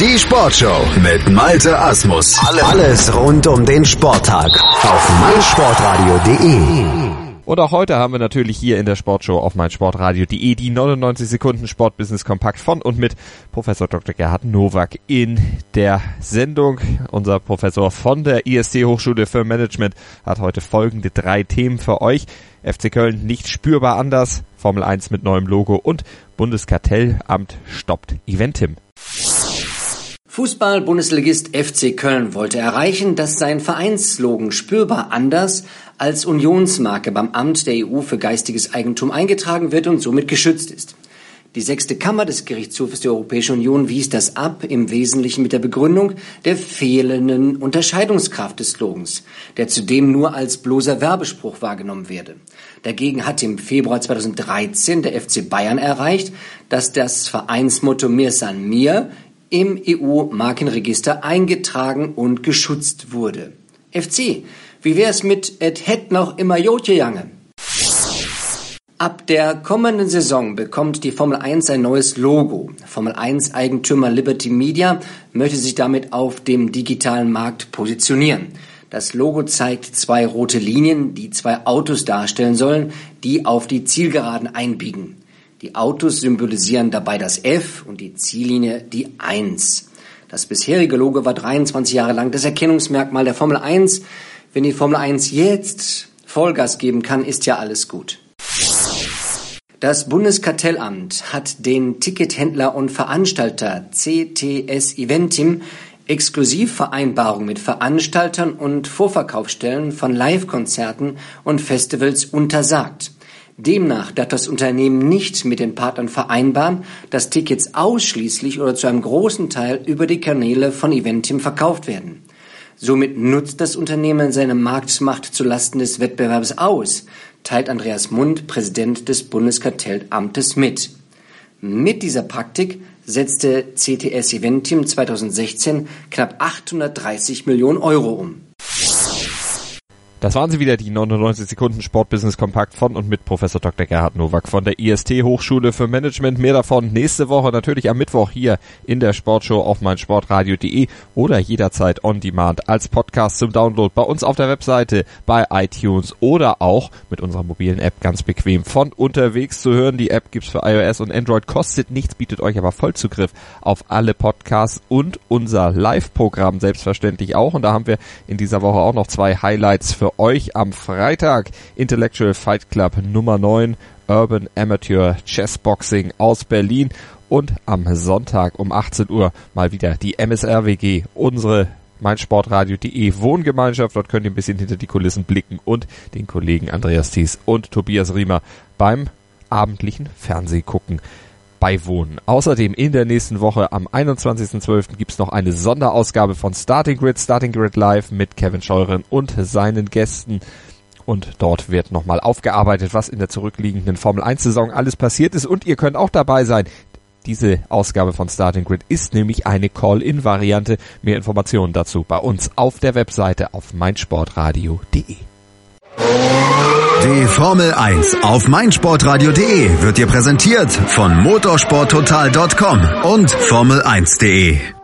Die Sportshow mit Malte Asmus. Alles rund um den Sporttag auf meinsportradio.de. Und auch heute haben wir natürlich hier in der Sportshow auf meinsportradio.de die 99 Sekunden Sportbusiness Kompakt von und mit Professor Dr. Gerhard Nowak in der Sendung. Unser Professor von der IST Hochschule für Management hat heute folgende drei Themen für euch. FC Köln nicht spürbar anders, Formel 1 mit neuem Logo und Bundeskartellamt stoppt Eventim. Fußball-Bundesligist FC Köln wollte erreichen, dass sein Vereinslogan spürbar anders als Unionsmarke beim Amt der EU für geistiges Eigentum eingetragen wird und somit geschützt ist. Die sechste Kammer des Gerichtshofes der Europäischen Union wies das ab, im Wesentlichen mit der Begründung der fehlenden Unterscheidungskraft des Slogans, der zudem nur als bloßer Werbespruch wahrgenommen werde. Dagegen hat im Februar 2013 der FC Bayern erreicht, dass das Vereinsmotto Mir san mir im EU-Markenregister eingetragen und geschützt wurde. FC, wie wär's mit et het noch immer Jotje Jange? Ab der kommenden Saison bekommt die Formel 1 ein neues Logo. Formel 1 Eigentümer Liberty Media möchte sich damit auf dem digitalen Markt positionieren. Das Logo zeigt zwei rote Linien, die zwei Autos darstellen sollen, die auf die Zielgeraden einbiegen. Die Autos symbolisieren dabei das F und die Ziellinie die 1. Das bisherige Logo war 23 Jahre lang das Erkennungsmerkmal der Formel 1. Wenn die Formel 1 jetzt Vollgas geben kann, ist ja alles gut. Das Bundeskartellamt hat den Tickethändler und Veranstalter CTS Eventim Exklusivvereinbarungen mit Veranstaltern und Vorverkaufsstellen von Live-Konzerten und Festivals untersagt. Demnach darf das Unternehmen nicht mit den Partnern vereinbaren, dass Tickets ausschließlich oder zu einem großen Teil über die Kanäle von Eventim verkauft werden. Somit nutzt das Unternehmen seine Marktmacht zulasten des Wettbewerbs aus, teilt Andreas Mund, Präsident des Bundeskartellamtes mit. Mit dieser Praktik setzte CTS Eventim 2016 knapp 830 Millionen Euro um. Das waren sie wieder, die 99 Sekunden Sportbusiness Kompakt von und mit Professor Dr. Gerhard Nowak von der IST Hochschule für Management. Mehr davon nächste Woche natürlich am Mittwoch hier in der Sportshow auf meinsportradio.de oder jederzeit on demand als Podcast zum Download bei uns auf der Webseite, bei iTunes oder auch mit unserer mobilen App ganz bequem von unterwegs zu hören. Die App gibt's für iOS und Android, kostet nichts, bietet euch aber Vollzugriff auf alle Podcasts und unser Live-Programm selbstverständlich auch. Und da haben wir in dieser Woche auch noch zwei Highlights für euch am Freitag. Intellectual Fight Club Nummer 9 Urban Amateur Chess Boxing aus Berlin. Und am Sonntag um 18 Uhr mal wieder die MSRWG, unsere meinsportradio.de Wohngemeinschaft. Dort könnt ihr ein bisschen hinter die Kulissen blicken und den Kollegen Andreas Thies und Tobias Riemer beim abendlichen Fernsehgucken beiwohnen. Außerdem in der nächsten Woche am 21.12. gibt's noch eine Sonderausgabe von Starting Grid, Starting Grid Live mit Kevin Scheuren und seinen Gästen. Und dort wird nochmal aufgearbeitet, was in der zurückliegenden Formel 1 Saison alles passiert ist. Und ihr könnt auch dabei sein. Diese Ausgabe von Starting Grid ist nämlich eine Call-In-Variante. Mehr Informationen dazu bei uns auf der Webseite auf meinsportradio.de. Die Formel 1 auf meinsportradio.de wird dir präsentiert von motorsporttotal.com und Formel1.de.